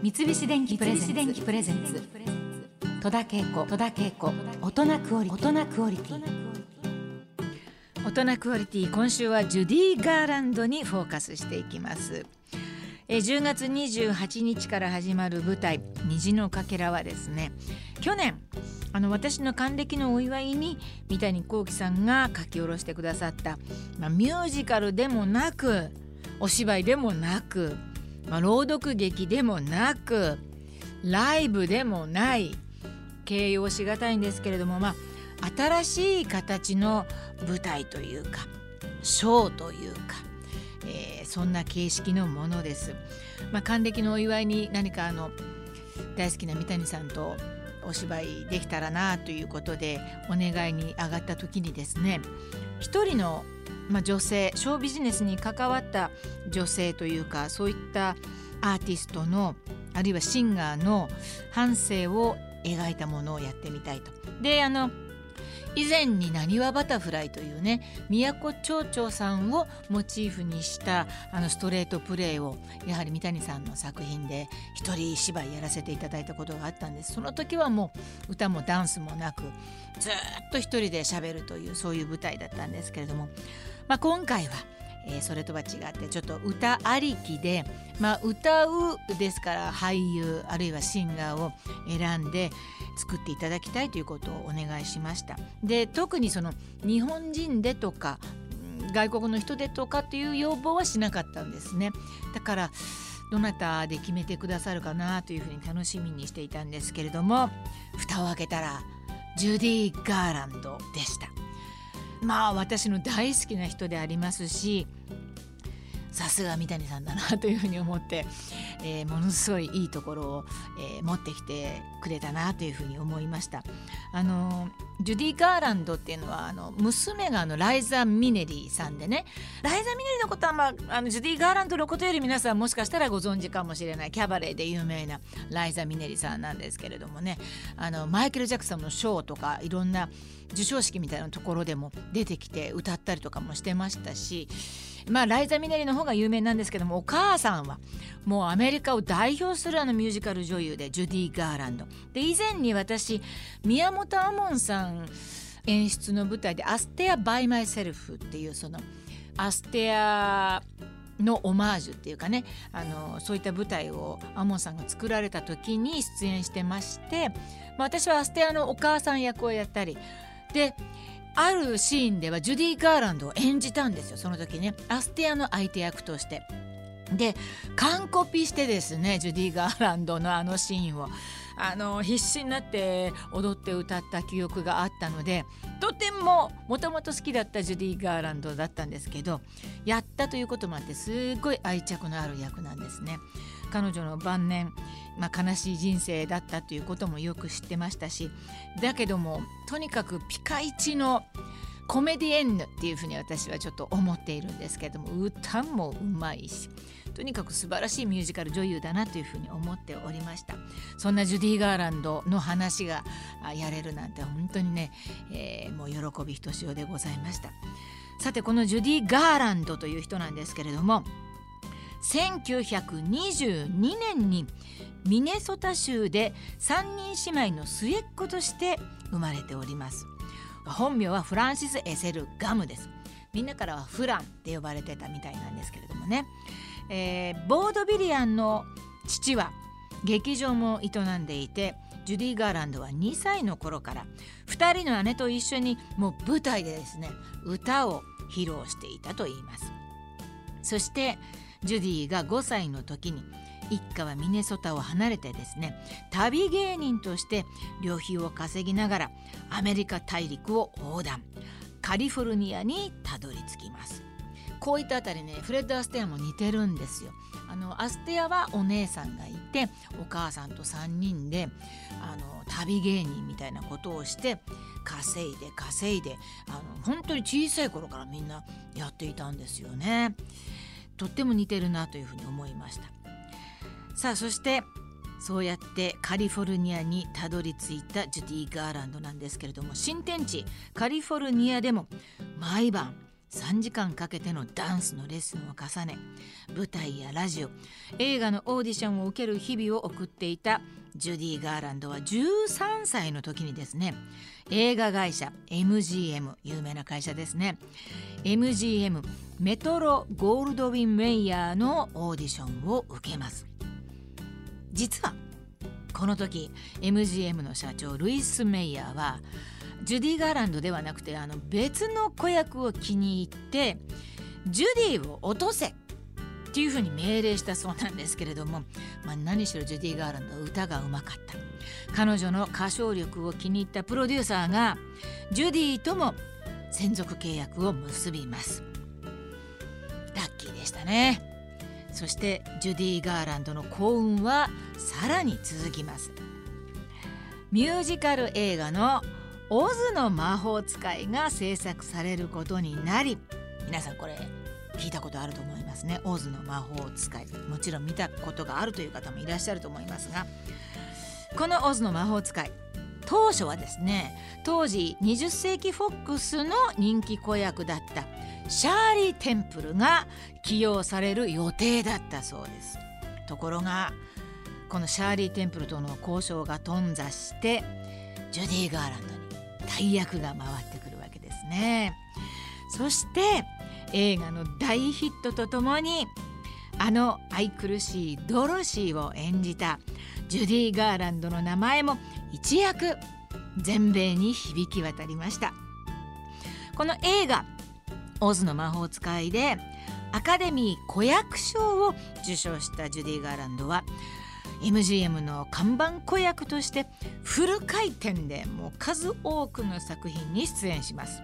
三菱電機プレゼンツ。戸田恵子戸田恵子。大人クオリティ。大人クオリティ。大人クオリティ。今週はジュディ・ガーランドにフォーカスしていきます。え10月28日から始まる舞台「虹のかけら」はですね去年あの私の還暦のお祝いに三谷幸喜さんが書き下ろしてくださった、まあ、ミュージカルでもなくお芝居でもなく、まあ、朗読劇でもなくライブでもない形容しがたいんですけれどもまあ新しい形の舞台というかショーというか、えー、そんな形式のものです。まあ、還暦のお祝いに何かあの大好きな三谷さんとお芝居できたらなということでお願いに上がった時にですね一人の、まあ、女性ショービジネスに関わった女性というかそういったアーティストのあるいはシンガーの半生を描いたものをやってみたいと。であの以前になにわバタフライというね宮古町長さんをモチーフにしたあのストレートプレーをやはり三谷さんの作品で一人芝居やらせていただいたことがあったんですその時はもう歌もダンスもなくずっと一人で喋るというそういう舞台だったんですけれども、まあ、今回はえー、それとは違ってちょっと歌ありきで、まあ、歌うですから俳優あるいはシンガーを選んで作っていただきたいということをお願いしました。で特にその日本人でとか外国の人でとかっていう要望はしなかったんですね。だからどなたで決めてくださるかなというふうに楽しみにしていたんですけれども蓋を開けたらジュディ・ガーランドでした。まあ私の大好きな人でありますしさすが三谷さんだなというふうに思って、えー、ものすごいいいところを、えー、持ってきてくれたなというふうに思いました。あのジュディ・ガーランドっていうのはあの娘があのライザ・ミネリーさんでねライザ・ミネリーのことは、まあ、あのジュディ・ガーランドのことより皆さんもしかしたらご存知かもしれないキャバレーで有名なライザ・ミネリーさんなんですけれどもねあのマイケル・ジャクソンのショーとかいろんな授賞式みたいなところでも出てきて歌ったりとかもしてましたしまあライザ・ミネリの方が有名なんですけどもお母さんはもうアメリカを代表するあのミュージカル女優でジュディ・ガーランド。で以前に私宮本亞門さん演出の舞台で「アステア・バイ・マイ・セルフ」っていうそのアステアのオマージュっていうかねあのそういった舞台を亞門さんが作られた時に出演してまして、まあ、私はアステアのお母さん役をやったりであるシーンではジュディ・ガーランドを演じたんですよその時ねアステアの相手役として。で完コピしてですねジュディ・ガーランドのあのシーンをあの必死になって踊って歌った記憶があったのでとてももともと好きだったジュディ・ガーランドだったんですけどやったということもあってすごい愛着のある役なんですね。彼女の晩年、まあ、悲しい人生だったということもよく知ってましたしだけどもとにかくピカイチのコメディエンヌっていうふうに私はちょっと思っているんですけども歌もうまいしとにかく素晴らしいミュージカル女優だなというふうに思っておりました。そんなジュディ・ガーランドの話がやれるなんて本当にね、えー、もう喜びひとしおでございました。さてこのジュディ・ガーランドという人なんですけれども1922年にミネソタ州で3人姉妹の末っ子として生まれております。本名はフランシス・エセル・ガムです。みんなからはフランって呼ばれてたみたいなんですけれどもね、えー、ボードビリアンの父は劇場も営んでいてジュディ・ガーランドは2歳の頃から2人の姉と一緒にもう舞台でですね歌を披露していたといいます。そしてジュディが5歳の時に一家はミネソタを離れてですね旅芸人として旅費を稼ぎながらアメリカ大陸を横断。カリフォルニアにたどり着きます。こういったあたりねフレッド・アステアも似てるんですよ。あのアステアはお姉さんがいてお母さんと3人であの旅芸人みたいなことをして稼いで稼いであの本当に小さい頃からみんなやっていたんですよね。とっても似てるなというふうに思いました。さあそしてそうやってカリフォルニアにたどり着いたジュディ・ガーランドなんですけれども新天地カリフォルニアでも毎晩3時間かけてのダンスのレッスンを重ね舞台やラジオ映画のオーディションを受ける日々を送っていたジュディ・ガーランドは13歳の時にですね映画会社 MGM 有名な会社ですね。MGM メトロゴールドウィン・メイヤーのオーディションを受けます。実はこの時 MGM の社長ルイス・メイヤーはジュディ・ガーランドではなくてあの別の子役を気に入ってジュディを落とせっていうふうに命令したそうなんですけれども、まあ、何しろジュディ・ガーランド歌がうまかった。彼女の歌唱力を気に入ったプロデューサーがジュディとも専属契約を結びます。ラッキーでしたね。そしてジュディ・ガーランドの幸運はさらに続きます。ミュージカル映画の「オズの魔法使い」が制作されることになり皆さんこれ聞いたことあると思いますね「オズの魔法使い」もちろん見たことがあるという方もいらっしゃると思いますがこの「オズの魔法使い」当初はですね当時20世紀フォックスの人気子役だったシャーリー・テンプルが起用される予定だったそうです。ところがこのシャーリー・テンプルとの交渉が頓挫してジュディ・ガーランドに大役が回ってくるわけですね。そして映画の大ヒットとともにあの愛くるしいドロシーを演じたジュディ・ガーランドの名前も一躍全米に響き渡りました。この映画「オズの魔法使い」でアカデミー子役賞を受賞したジュディ・ガーランドは MGM の看板子役としてフル回転でもう数多くの作品に出演します。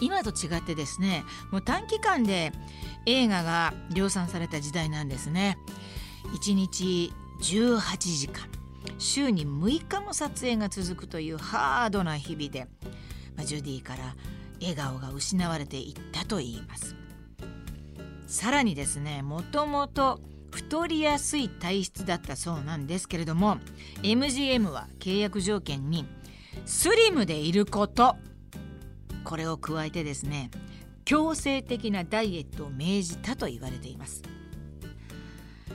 今と違ってですねもう短期間で映画が量産された時代なんですね。1日18時間。週に6日も撮影が続くというハードな日々で、まあ、ジュディから笑顔が失われていったといいます。さらにですねもともと太りやすい体質だったそうなんですけれども MGM は契約条件にスリムでいることこれを加えてですね強制的なダイエットを命じたと言われています。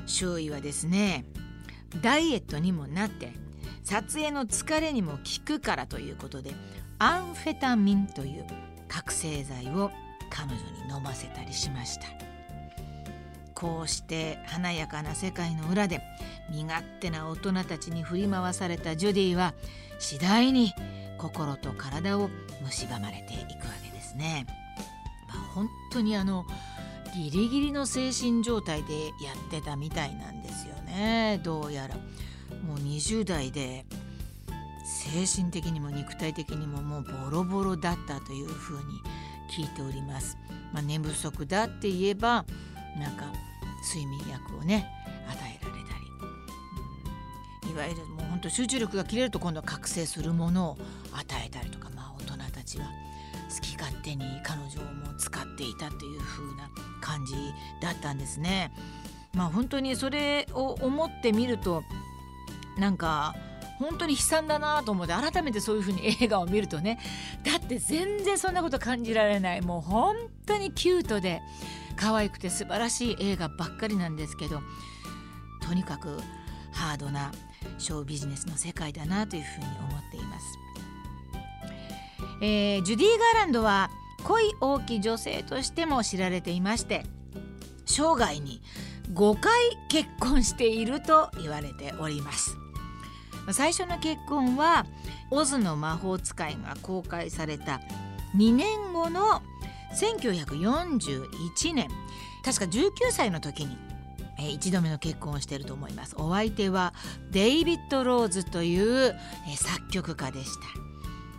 周囲はですねダイエットにもなって撮影の疲れにも効くからということでアンフェタミンという覚醒剤を彼女に飲ませたりしました。こうして華やかな世界の裏で身勝手な大人たちに振り回されたジュディは次第に心と体を蝕まれていくわけですね。まあ、本当にあのギリギリの精神状態でやってたみたいなんですよねどうやら。もう20代で精神的にも肉体的にももうボロボロだったというふうに聞いております。まあ、寝不足だって言えばなんか睡眠薬をねわゆるもうほんと集中力が切れると今度は覚醒するものを与えたりとかまあ大人たちは好き勝手に彼女をも使っていたという風な感じだったんですね。まあ本当にそれを思ってみるとなんか本当に悲惨だなと思って改めてそういう風に映画を見るとねだって全然そんなこと感じられないもう本当にキュートで可愛くて素晴らしい映画ばっかりなんですけどとにかくハードなショービジネスの世界だなというふうに思っています。えー、ジュディ・ガーランドは恋多き女性としても知られていまして生涯に5回結婚していると言われております最初の結婚は「オズの魔法使い」が公開された2年後の1941年確か19歳の時にえ一度目の結婚をしていると思います。お相手はデイビッド・ローズというえ作曲家でした。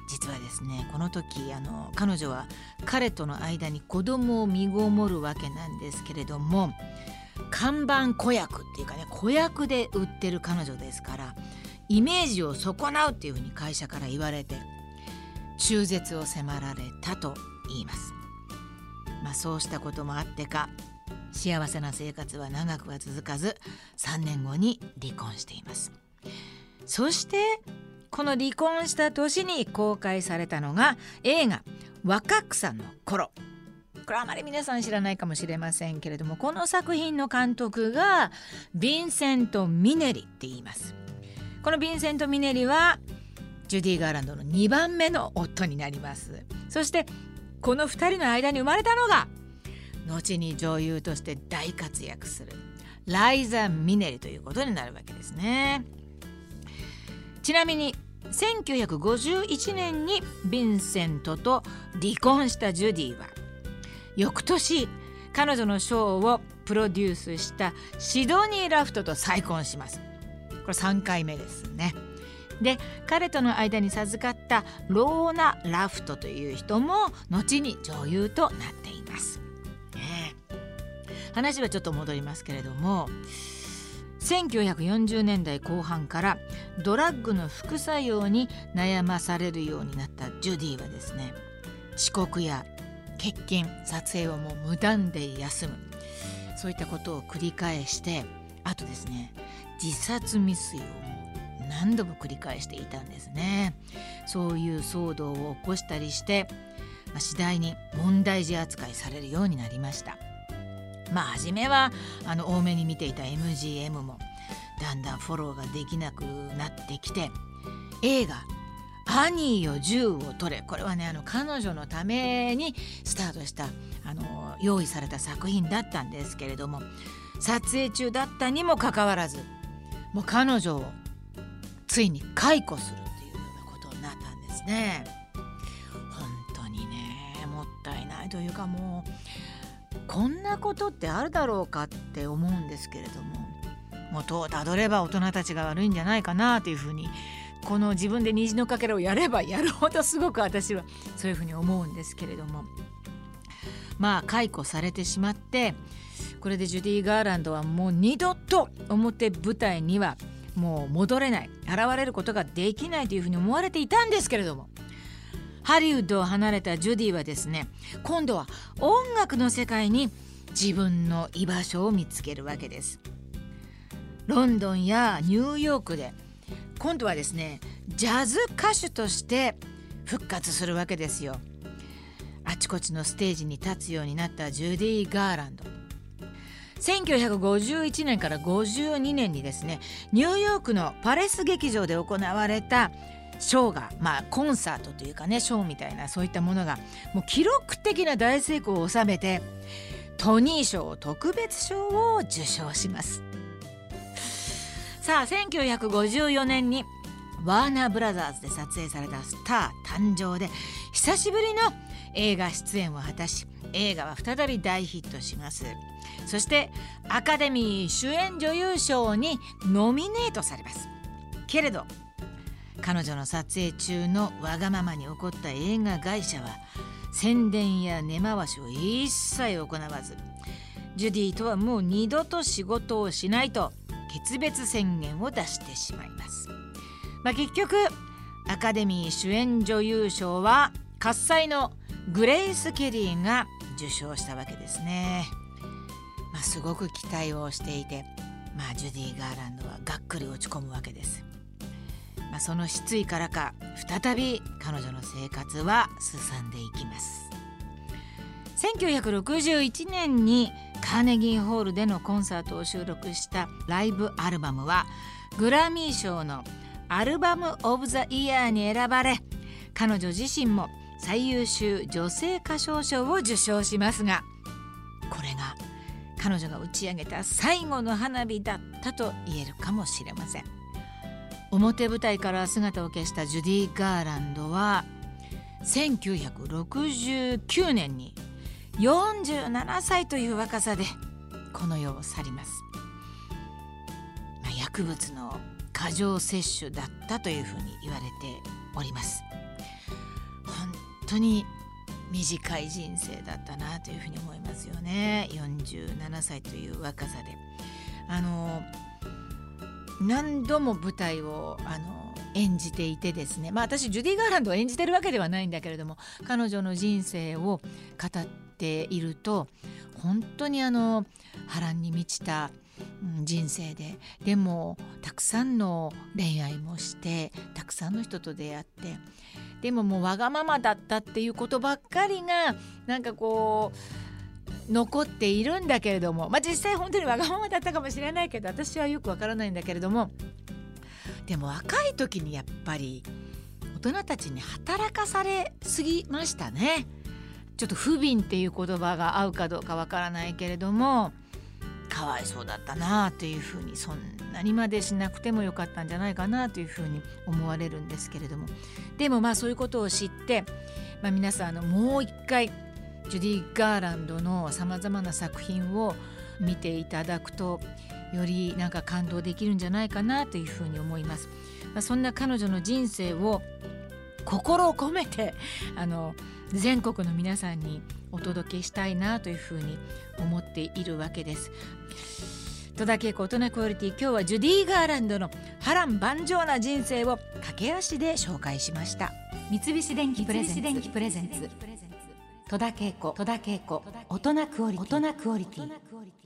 実はですねこの時あの彼女は彼との間に子供を身ごもるわけなんですけれども看板子役っていうかね子役で売ってる彼女ですからイメージを損なうっていうふうに会社から言われて中絶を迫られたと言います。まあ、そうしたこともあってか幸せな生活は長くは続かず3年後に離婚しています。そしてこの離婚した年に公開されたのが映画「若草の頃」これあまり皆さん知らないかもしれませんけれどもこの作品の監督がヴィンセント・ミネリって言います。このヴィンセント・ミネリはジュディ・ガーランドの2番目の夫になります。そしてこの2人の間に生まれたのが後に女優として大活躍する。ライザ・ミネリということになるわけですね。ちなみに1951年にヴィンセントと離婚したジュディは翌年彼女のショーをプロデュースしたシドニー・ラフトと再婚します。これ3回目ですね。で彼との間に授かったローナ・ラフトという人も後に女優となっています、話はちょっと戻りますけれども1940年代後半からドラッグの副作用に悩まされるようになったジュディはですね遅刻や欠勤撮影をもう無断で休む。そういったことを繰り返してあとですね自殺未遂を何度も繰り返していたんですね。そういう騒動を起こしたりしてま次第に問題児扱いされるようになりました。まあ初めはあの多めに見ていた MGM もだんだんフォローができなくなってきて映画「アニーよ銃を取れ」これはねあの彼女のためにスタートしたあの用意された作品だったんですけれども撮影中だったにもかかわらずもう彼女をついに解雇するっていうようなことになったんですね。本当にねもったいないというかもうこんなことってあるだろうかって思うんですけれども元をたどれば大人たちが悪いんじゃないかなというふうにこの自分で虹のかけらをやればやるほどすごく私はそういうふうに思うんですけれどもまあ解雇されてしまってこれでジュディ・ガーランドはもう二度と表舞台にはもう戻れない現れることができないというふうに思われていたんですけれどもハリウッドを離れたジュディはですね今度は音楽の世界に自分の居場所を見つけるわけです。ロンドンやニューヨークで今度はですねジャズ歌手として復活するわけですよ。あちこちのステージに立つようになったジュディ・ガーランド。1951年から52年にですねニューヨークのパレス劇場で行われたショーがまあコンサートというかねショーみたいなそういったものがもう記録的な大成功を収めてトニー賞特別賞を受賞します。さあ1954年にワーナーブラザーズで撮影されたスター誕生で久しぶりの映画出演を果たし映画は再び大ヒットします。そしてアカデミー主演女優賞にノミネートされます。けれど彼女の撮影中のわがままに起こった映画会社は宣伝や根回しを一切行わずジュディとはもう二度と仕事をしないと決別宣言を出してしまいます、まあ、結局アカデミー主演女優賞は喝采のグレイス・ケリーが受賞したわけですね、まあ、すごく期待をしていて、まあ、ジュディ・ガーランドはがっくり落ち込むわけです。まあ、その失意からか再び彼女の生活は進んでいきます。1961年にカーネギーホールでのコンサートを収録したライブアルバムはグラミー賞のアルバム・オブ・ザ・イヤーに選ばれ彼女自身も最優秀女性歌唱賞を受賞しますがこれが彼女が打ち上げた最後の花火だったと言えるかもしれません。表舞台から姿を消したジュディ・ガーランドは1969年に47歳という若さでこの世を去ります、まあ、薬物の過剰摂取だったというふうに言われております。本当に短い人生だったなというふうに思いますよね。47歳という若さで。あの何度も舞台をあの演じていてですね。まあ私ジュディ・ガーランドを演じてるわけではないんだけれども彼女の人生を語っていると本当にあの波乱に満ちた人生ででもたくさんの恋愛もしてたくさんの人と出会ってでももうわがままだったっていうことばっかりがなんかこう残っているんだけれどもまあ実際本当にわがままだったかもしれないけど私はよくわからないんだけれどもでも若い時にやっぱり大人たちに働かされすぎましたね。ちょっと不憫っていう言葉が合うかどうかわからないけれどもかわいそうだったなあというふうにそんなにまでしなくてもよかったんじゃないかなというふうに思われるんですけれどもでもまあそういうことを知って、まあ、皆さんあのもう一回ジュディ・ガーランドのさまざまな作品を見ていただくとよりなんか感動できるんじゃないかなというふうに思います。まあ、そんな彼女の人生を心を込めてあの全国の皆さんにお届けしたいなというふうに思っているわけです。戸田恵子大人クオリティ今日はジュディ・ガーランドの波乱万丈な人生を駆け足で紹介しました。三菱電機プレゼンツ。戸田恵子大人クオリティ。